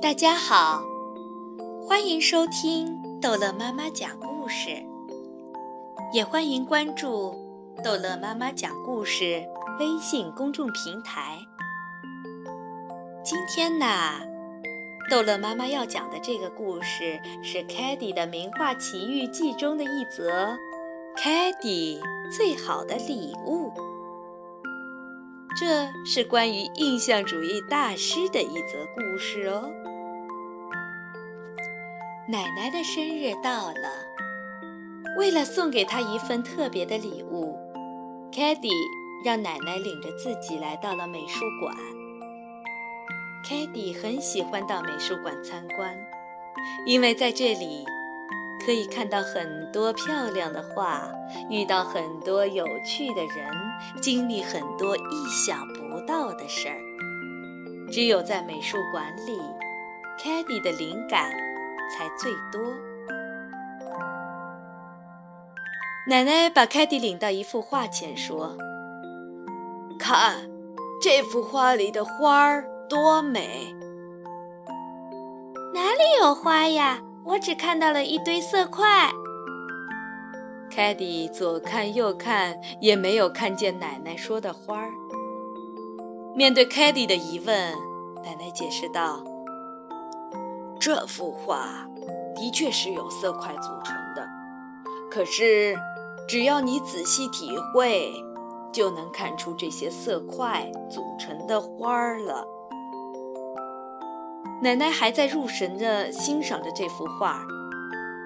大家好，欢迎收听逗乐妈妈讲故事，也欢迎关注逗乐妈妈讲故事微信公众平台。今天呢，逗乐妈妈要讲的这个故事是凯蒂的名画奇遇记中的一则《凯蒂最好的礼物》。这是关于印象主义大师的一则故事哦。奶奶的生日到了，为了送给她一份特别的礼物，凯蒂让奶奶领着自己来到了美术馆。凯蒂很喜欢到美术馆参观，因为在这里。可以看到很多漂亮的画，遇到很多有趣的人，经历很多意想不到的事儿。只有在美术馆里，凯蒂的灵感才最多。奶奶把凯蒂领到一幅画前，说：“看，这幅画里的花儿多美！哪里有花呀？”我只看到了一堆色块。凯蒂左看右看，也没有看见奶奶说的花儿。面对凯蒂的疑问，奶奶解释道：“这幅画的确是由色块组成的，可是只要你仔细体会，就能看出这些色块组成的花儿了。”奶奶还在入神地欣赏着这幅画，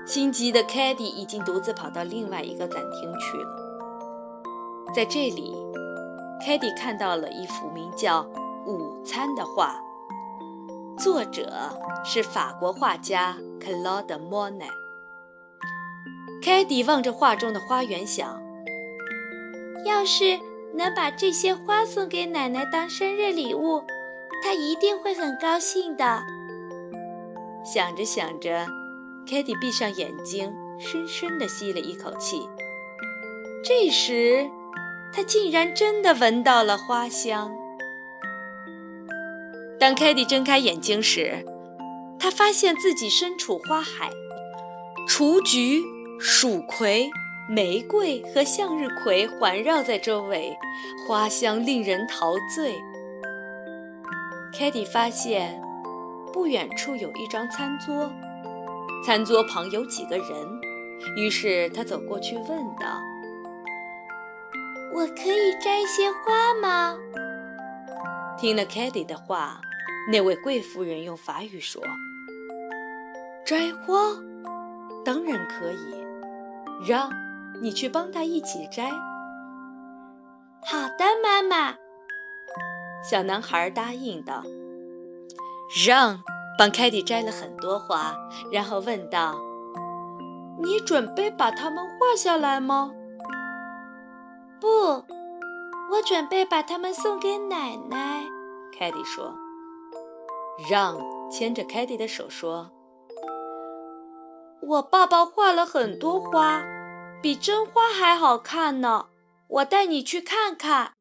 心急的凯蒂已经独自跑到另外一个展厅去了。在这里，凯蒂看到了一幅名叫《午餐》的画，作者是法国画家 Claude Monet。凯蒂望着画中的花园，想：要是能把这些花送给奶奶当生日礼物。他一定会很高兴的。想着想着，凯蒂闭上眼睛，深深地吸了一口气。这时，他竟然真的闻到了花香。当凯蒂睁开眼睛时，他发现自己身处花海，雏菊、蜀葵、玫瑰和向日葵环绕在周围，花香令人陶醉。凯蒂发现，不远处有一张餐桌，餐桌旁有几个人。于是他走过去问道：“我可以摘些花吗？”听了凯蒂的话，那位贵妇人用法语说：“摘花，当然可以，让，你去帮她一起摘。”好的，妈妈。小男孩答应道：“让帮凯蒂摘了很多花，然后问道：‘你准备把它们画下来吗？’‘不，我准备把它们送给奶奶。’凯蒂说。让牵着凯蒂的手说：‘我爸爸画了很多花，比真花还好看呢。我带你去看看。’”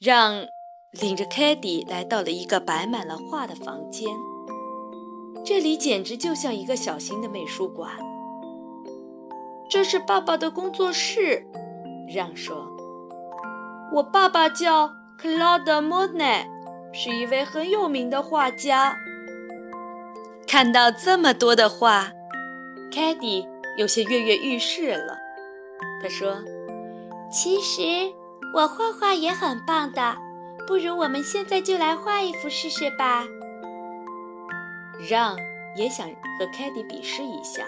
让领着凯蒂来到了一个摆满了画的房间，这里简直就像一个小型的美术馆。这是爸爸的工作室，让说：“我爸爸叫 Claude Monet，是一位很有名的画家。”看到这么多的画，凯蒂有些跃跃欲试了。他说：“其实……”我画画也很棒的，不如我们现在就来画一幅试试吧。让也想和凯蒂比试一下，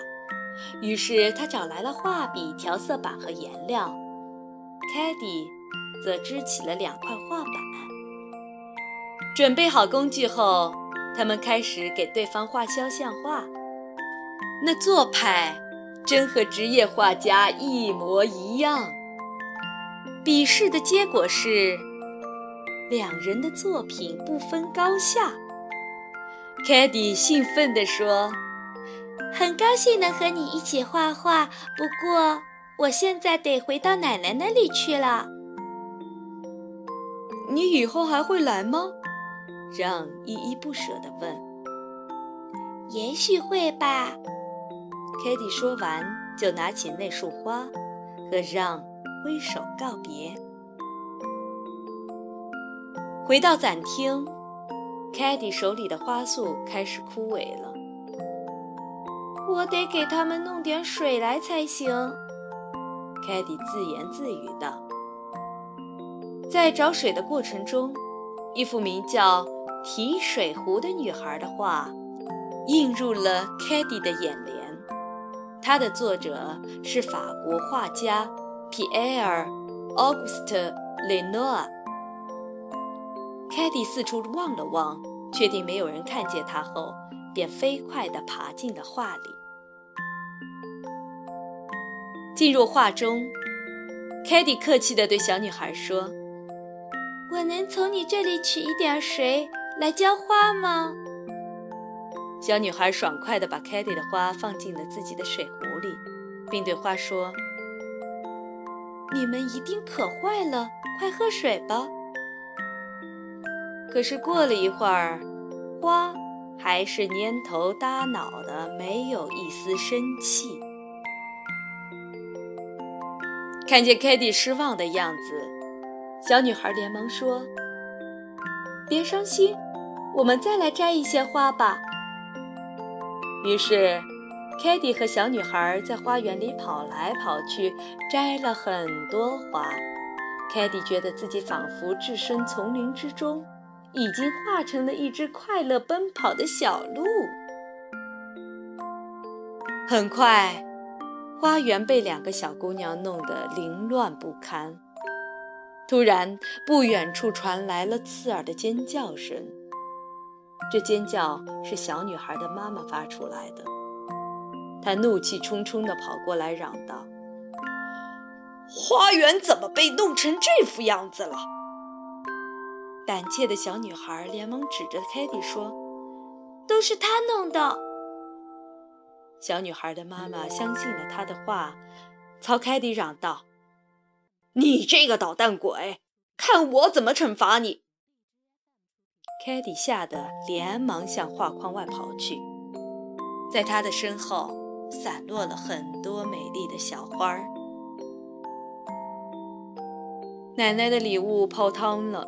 于是他找来了画笔、调色板和颜料，凯蒂则支起了两块画板。准备好工具后，他们开始给对方画肖像画。那做派真和职业画家一模一样。比试的结果是，两人的作品不分高下。凯蒂兴奋地说：“很高兴能和你一起画画，不过我现在得回到奶奶那里去了。”“你以后还会来吗？”让依依不舍地问：“也许会吧。” i e 说完，就拿起那束花，和让挥手告别。回到展厅 k a t i e 手里的花束开始枯萎了。我得给他们弄点水来才行 k a t i e 自言自语道。在找水的过程中，一幅名叫《提水壶的女孩》的画映入了 k a t i e 的眼帘。它的作者是法国画家皮埃尔·奥古斯特·雷诺尔。凯蒂四处望了望，确定没有人看见他后，便飞快地爬进了画里。进入画中，凯蒂客气地对小女孩说：“我能从你这里取一点水来浇花吗？”小女孩爽快地把凯蒂的花放进了自己的水壶里，并对花说：“你们一定渴坏了，快喝水吧。”可是过了一会儿，花还是蔫头耷脑的，没有一丝生气。看见凯蒂失望的样子，小女孩连忙说：“别伤心，我们再来摘一些花吧。”于是，凯蒂和小女孩在花园里跑来跑去，摘了很多花。凯蒂觉得自己仿佛置身丛林之中，已经化成了一只快乐奔跑的小鹿。很快，花园被两个小姑娘弄得凌乱不堪。突然，不远处传来了刺耳的尖叫声。这尖叫是小女孩的妈妈发出来的，他怒气冲冲地跑过来，嚷道：“花园怎么被弄成这副样子了？”胆怯的小女孩连忙指着凯蒂说：“都是他弄的。”小女孩的妈妈相信了她的话，朝凯蒂嚷道：“你这个捣蛋鬼，看我怎么惩罚你！”凯蒂吓得连忙向画框外跑去，在他的身后散落了很多美丽的小花儿。奶奶的礼物泡汤了，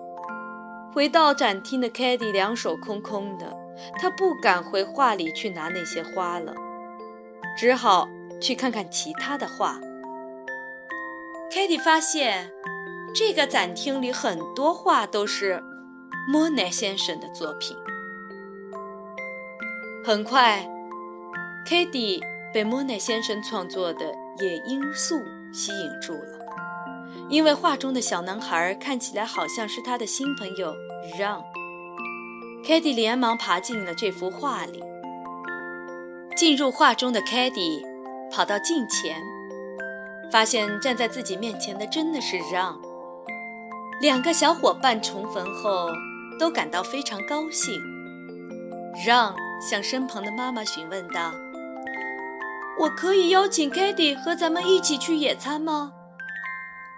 回到展厅的凯蒂两手空空的，她不敢回画里去拿那些花了，只好去看看其他的画。凯蒂发现，这个展厅里很多画都是。莫奈先生的作品。很快，k a t i e 被莫奈先生创作的野罂粟吸引住了，因为画中的小男孩看起来好像是他的新朋友让。k a t i e 连忙爬进了这幅画里。进入画中的 k a t i e 跑到镜前，发现站在自己面前的真的是让。两个小伙伴重逢后。都感到非常高兴。让向身旁的妈妈询问道：“我可以邀请凯蒂和咱们一起去野餐吗？”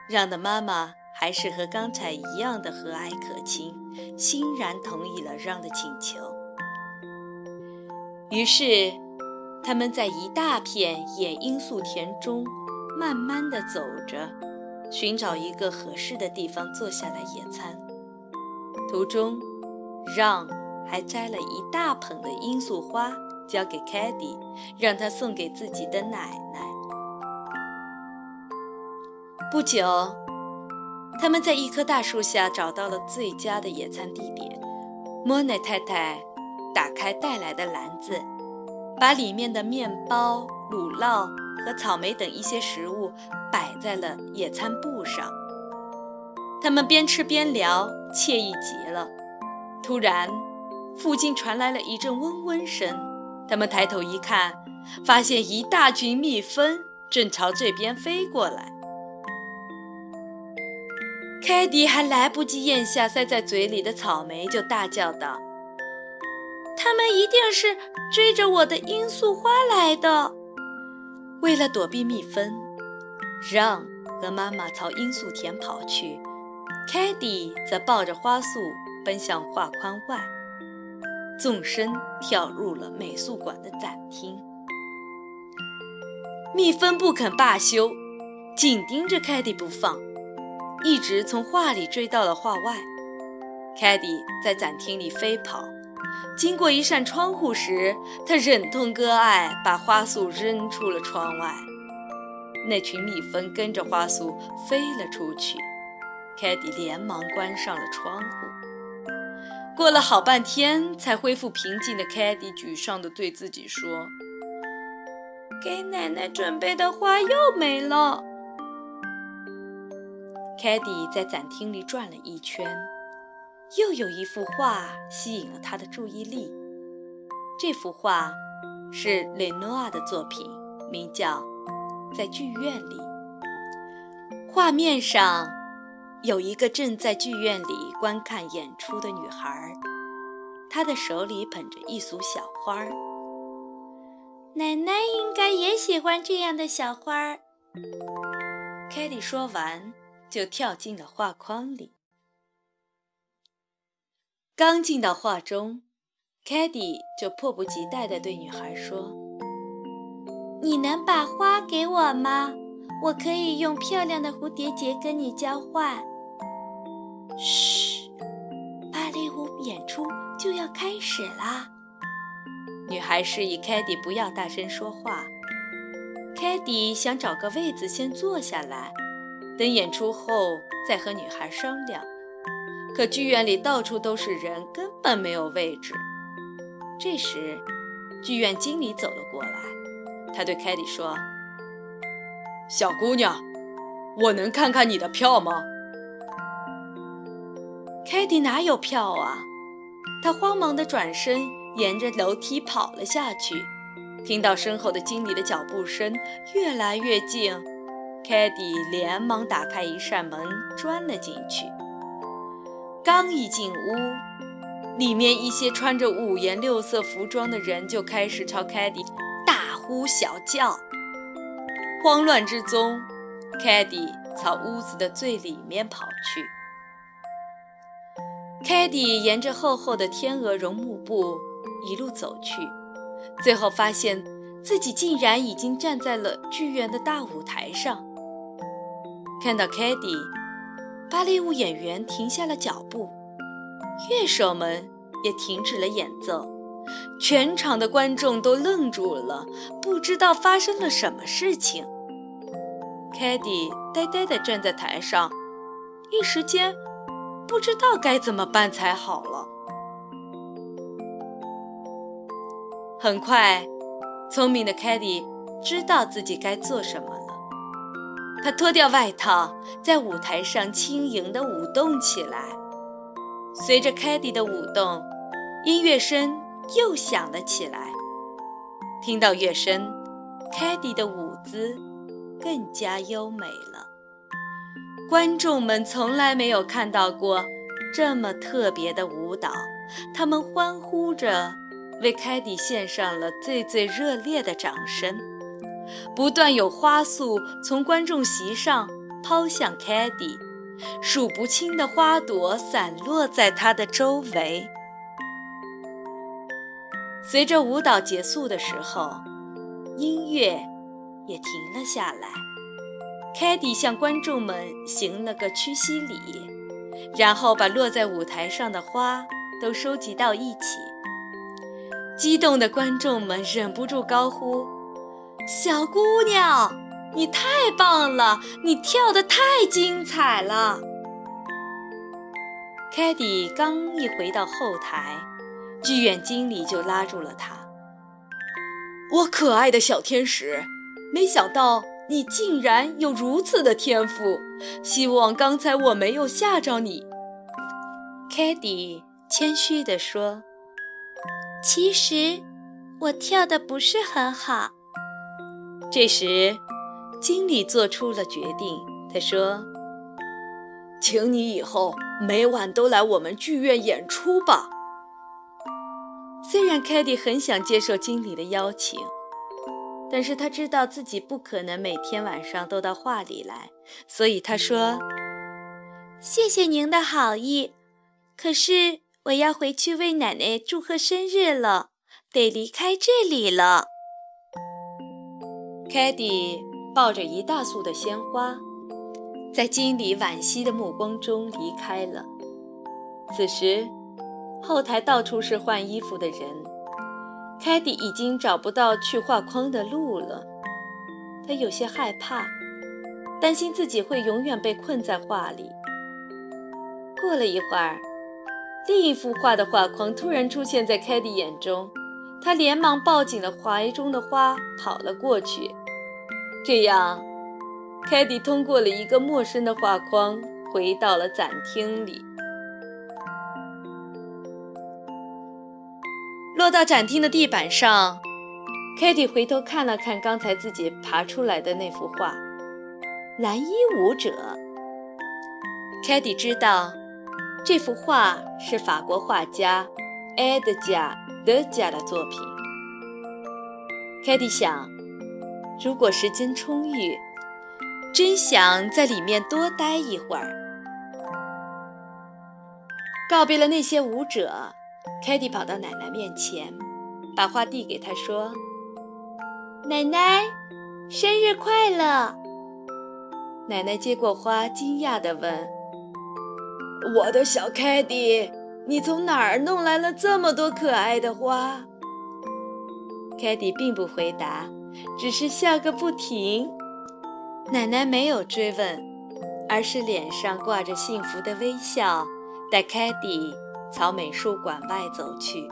让的妈妈还是和刚才一样的和蔼可亲，欣然同意了让的请求。于是，他们在一大片野罂粟田中慢慢地走着，寻找一个合适的地方坐下来野餐。途中，让还摘了一大捧的罂粟花，交给凯蒂，让他送给自己的奶奶。不久，他们在一棵大树下找到了最佳的野餐地点。莫奈太太打开带来的篮子，把里面的面包、乳酪和草莓等一些食物摆在了野餐布上。他们边吃边聊，惬意极了。突然，附近传来了一阵嗡嗡声。他们抬头一看，发现一大群蜜蜂正朝这边飞过来。凯蒂还来不及咽下塞在嘴里的草莓，就大叫道：“他们一定是追着我的罂粟花来的！”为了躲避蜜蜂，让和妈妈朝罂粟田跑去。凯蒂则抱着花束奔向画框外。纵身跳入了美术馆的展厅。蜜蜂不肯罢休，紧盯着凯蒂不放，一直从画里追到了画外。凯蒂在展厅里飞跑，经过一扇窗户时，他忍痛割爱，把花束扔出了窗外。那群蜜蜂跟着花束飞了出去，凯蒂连忙关上了窗户。过了好半天，才恢复平静的凯蒂沮丧地对自己说。给奶奶准备的花又没了。凯蒂在展厅里转了一圈，又有一幅画吸引了他的注意力。这幅画是雷诺阿的作品，名叫《在剧院里》。画面上有一个正在剧院里观看演出的女孩，她的手里捧着一束小花儿。奶奶应该也喜欢这样的小花儿。凯蒂说完，就跳进了画框里。刚进到画中，凯蒂就迫不及待地对女孩说：“你能把花给我吗？我可以用漂亮的蝴蝶结跟你交换。”嘘，芭蕾舞演出就要开始啦。女孩示意凯蒂不要大声说话。凯蒂想找个位子先坐下来，等演出后再和女孩商量。可剧院里到处都是人，根本没有位置。这时，剧院经理走了过来，他对凯蒂说：“小姑娘，我能看看你的票吗？”凯蒂哪有票啊？他慌忙地转身。沿着楼梯跑了下去，听到身后的经理的脚步声越来越近，凯蒂连忙打开一扇门，钻了进去。刚一进屋，里面一些穿着五颜六色服装的人就开始朝凯蒂大呼小叫。慌乱之中，凯蒂朝屋子的最里面跑去。凯蒂沿着厚厚的天鹅绒幕布。一路走去，最后发现自己竟然已经站在了剧院的大舞台上。看到凯蒂，芭蕾舞演员停下了脚步，乐手们也停止了演奏，全场的观众都愣住了，不知道发生了什么事情。凯蒂呆呆地站在台上，一时间不知道该怎么办才好了。很快，聪明的凯蒂知道自己该做什么了。他脱掉外套，在舞台上轻盈地舞动起来。随着凯蒂的舞动，音乐声又响了起来。听到乐声，凯蒂的舞姿更加优美了。观众们从来没有看到过这么特别的舞蹈，他们欢呼着。为凯蒂献上了最最热烈的掌声，不断有花束从观众席上抛向凯蒂，数不清的花朵散落在她的周围。随着舞蹈结束的时候，音乐也停了下来。凯蒂向观众们行了个屈膝礼，然后把落在舞台上的花都收集到一起。激动的观众们忍不住高呼：“小姑娘，你太棒了！你跳得太精彩了！”凯蒂刚一回到后台，剧院经理就拉住了他：“我可爱的小天使，没想到你竟然有如此的天赋！希望刚才我没有吓着你。”凯蒂谦虚地说。其实，我跳的不是很好。这时，经理做出了决定。他说：“请你以后每晚都来我们剧院演出吧。”虽然凯蒂很想接受经理的邀请，但是他知道自己不可能每天晚上都到画里来，所以他说：“谢谢您的好意，可是我要回去为奶奶祝贺生日了，得离开这里了。凯蒂抱着一大束的鲜花，在经理惋惜的目光中离开了。此时，后台到处是换衣服的人，凯蒂已经找不到去画框的路了。他有些害怕，担心自己会永远被困在画里。过了一会儿。另一幅画的画框突然出现在凯蒂眼中，他连忙抱紧了怀中的花，跑了过去。这样，凯蒂通过了一个陌生的画框，回到了展厅里。落到展厅的地板上，凯蒂回头看了看刚才自己爬出来的那幅画——蓝衣舞者。凯蒂知道。这幅画是法国画家埃德加·德加的作品。凯蒂想，如果时间充裕，真想在里面多待一会儿。告别了那些舞者，凯蒂跑到奶奶面前，把花递给她，说：“奶奶，生日快乐！”奶奶接过花，惊讶地问。我的小凯蒂，你从哪儿弄来了这么多可爱的花？凯蒂并不回答，只是笑个不停。奶奶没有追问，而是脸上挂着幸福的微笑，带凯蒂朝美术馆外走去。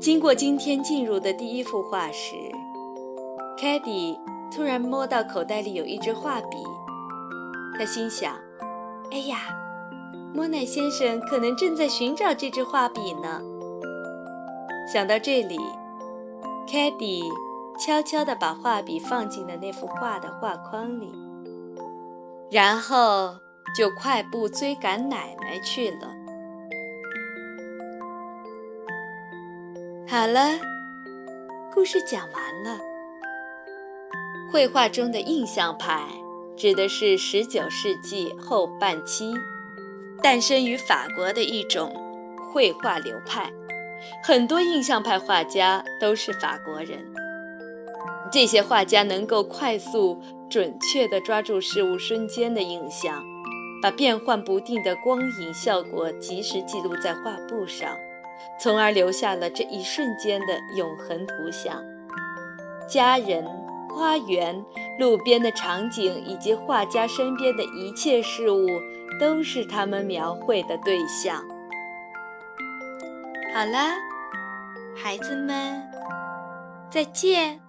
经过今天进入的第一幅画时，凯蒂突然摸到口袋里有一支画笔，他心想。哎呀，莫奈先生可能正在寻找这支画笔呢。想到这里，凯蒂悄悄地把画笔放进了那幅画的画框里，然后就快步追赶奶奶去了。好了，故事讲完了。绘画中的印象派。指的是19世纪后半期诞生于法国的一种绘画流派，很多印象派画家都是法国人。这些画家能够快速、准确地抓住事物瞬间的印象，把变幻不定的光影效果及时记录在画布上，从而留下了这一瞬间的永恒图像。家人。花园、路边的场景以及画家身边的一切事物，都是他们描绘的对象。好了，孩子们，再见。